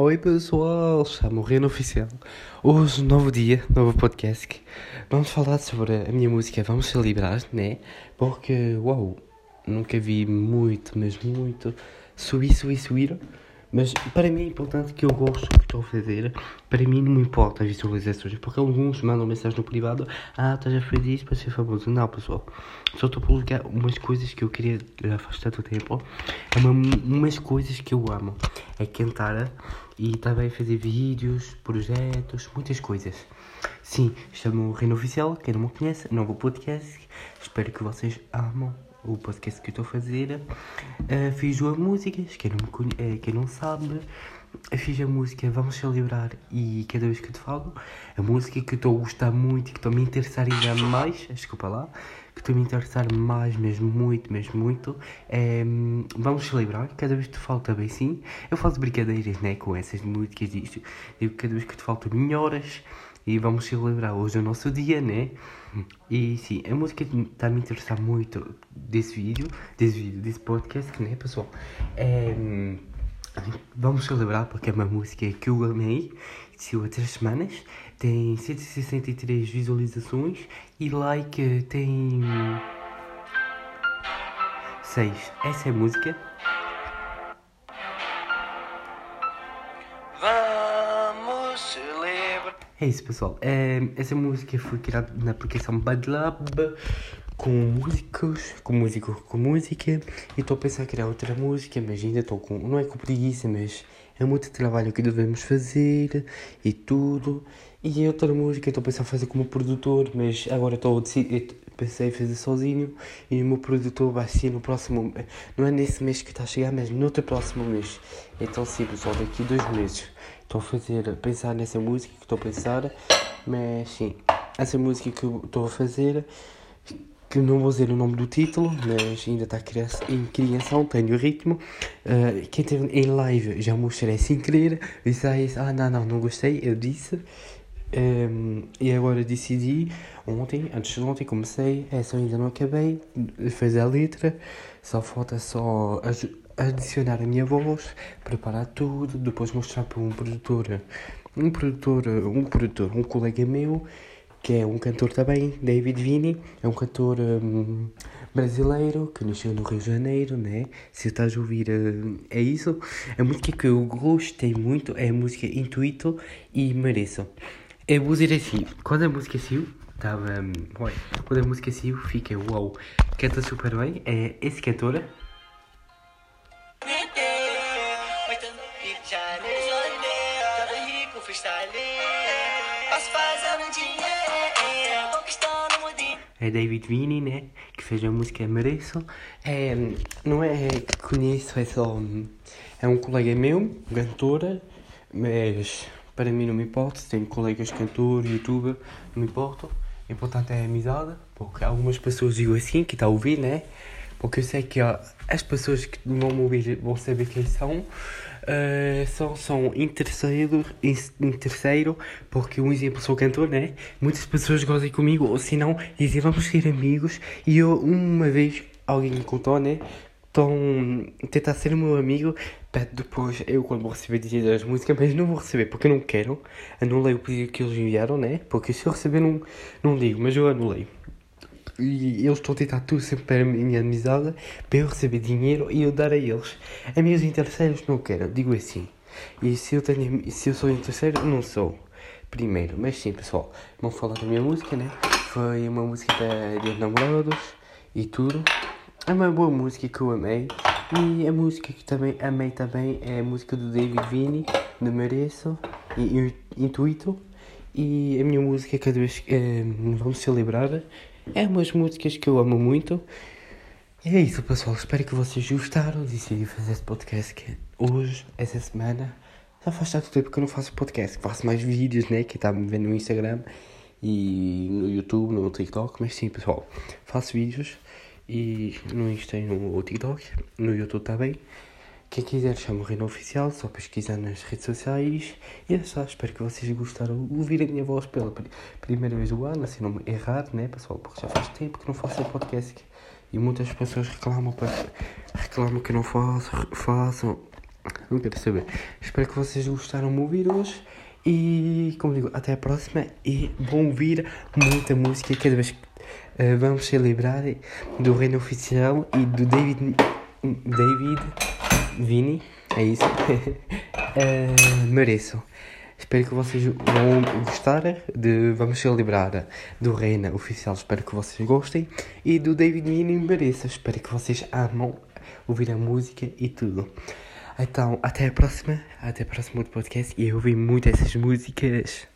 Oi pessoal, chamo Reno Oficial. Hoje, novo dia, novo podcast. Vamos falar sobre a minha música Vamos Celebrar, né? Porque, uau, nunca vi muito, mas muito subir, subir, subir. Mas para mim é importante que eu gosto do que estou a fazer. Para mim não me importa as visualizações, porque alguns mandam mensagem no privado: Ah, estás a fazer isso para ser famoso. Não, pessoal. Só estou a publicar umas coisas que eu queria afastar do tempo. É uma, umas coisas que eu amo. É cantar e também fazer vídeos, projetos, muitas coisas. Sim, chamo o Reino Oficial. Quem não me conhece, novo podcast. Espero que vocês amam o podcast que eu estou a fazer. Uh, fiz duas músicas, quem não, conhe... Uh, quem não sabe, fiz a música Vamos Celebrar e Cada Vez Que Te Falo, a música que eu estou a gostar muito e que estou a me interessar ainda mais, desculpa lá, que estou a me interessar mais, mesmo muito, mesmo muito, é Vamos Celebrar, Cada Vez Que Te Falo também sim, eu faço brincadeiras né, com essas músicas disto, digo Cada Vez Que Te Falo melhoras, e vamos celebrar hoje o nosso dia, né? E sim, a música está me interessar muito desse vídeo, desse vídeo, desse podcast, né, pessoal? É, vamos celebrar porque é uma música que eu amei, saiu há três semanas, tem 163 visualizações e like tem 6. Essa é a música. É isso, pessoal. É, essa música foi criada na aplicação Bad Lab com músicos, com músico, com música. E estou a pensar em criar outra música, mas ainda estou com. Não é com preguiça, mas é muito trabalho que devemos fazer e tudo. E outra música estou a pensar em fazer como produtor, mas agora estou pensei em fazer sozinho e o meu produtor vai ser no próximo não é nesse mês que está a chegar, mas no outro próximo mês. Então sim pessoal, daqui dois meses. Estou a fazer, a pensar nessa música que estou a pensar, mas sim, essa música que estou a fazer, que não vou dizer o nome do título, mas ainda está em criação, tenho o ritmo. Uh, quem teve em live já mostrei sem querer, disse, ah não, não, não gostei, eu disse. Um, e agora decidi, ontem, antes de ontem comecei, essa ainda não acabei, fazer a letra, só falta só adicionar a minha voz, preparar tudo, depois mostrar para um produtor, um produtor, um produtor, um colega meu, que é um cantor também, David Vini, é um cantor um, brasileiro que nasceu no Rio de Janeiro, né? Se estás a ouvir, é isso. A música que eu gostei muito é a música Intuito e Mereço. Eu vou dizer assim, quando a música saiu, estava. Um, quando a música saiu, fiquei uau, canta super bem. É esse cantor é David Vini, né? Que fez a música Mereço. É, não é que conheço, é só. É um colega meu, cantora, mas para mim não me importa. Tenho colegas cantores, youtuber, não me importa. Importante é a amizade, porque algumas pessoas digam assim, que está a ouvir, né? Porque eu sei que ó, as pessoas que vão me ouvir vão saber quem são. Uh, são, são em terceiro, em, terceiro, porque um exemplo sou cantor, né? Muitas pessoas gostam comigo, ou se não, dizem vamos ser amigos. E eu, uma vez, alguém me contou, né? Então, tentar ser meu amigo, depois eu quando vou receber dinheiro das músicas, mas não vou receber porque eu não quero. Anulei o pedido que eles enviaram, né? Porque se eu receber, não, não digo, mas eu anulei e eles estão a tentar tudo sempre para a minha amizade, para eu receber dinheiro e eu dar a eles. Amigos em terceiros não quero, digo assim. E se eu, tenho, se eu sou em terceiro, não sou. Primeiro, mas sim pessoal, vamos falar da minha música, né? Foi uma música de namorados e tudo. É uma boa música que eu amei. E a música que também amei também é a música do David Vini, de Mereço e Intuito. E a minha música cada vez que é, vamos celebrar é umas músicas que eu amo muito. E é isso, pessoal. Espero que vocês gostaram. Decidi fazer esse podcast que hoje, essa semana. Já faz tanto tempo que eu não faço podcast. Faço mais vídeos, né? Que está me vendo no Instagram e no YouTube, no TikTok. Mas sim, pessoal. Faço vídeos e no Insta e no TikTok. No YouTube também. Quem quiser chama o Reino Oficial, só pesquisar nas redes sociais. E é só, espero que vocês gostaram de ouvir a minha voz pela primeira vez do ano, assim não me errar, né pessoal? Porque já faz tempo que não faço podcast e muitas pessoas reclamam, para, reclamam que não faço, façam. Não quero saber. Espero que vocês gostaram de me ouvir hoje. E, como digo, até a próxima. E vão ouvir muita música cada vez que uh, vamos celebrar do Reino Oficial e do David. David. Vini. É isso. uh, mereço. Espero que vocês vão gostar de Vamos Celebrar do Reina Oficial. Espero que vocês gostem. E do David Vini mereça. Espero que vocês amam ouvir a música e tudo. Então, até a próxima. Até a próxima podcast. E eu ouvi muito essas músicas.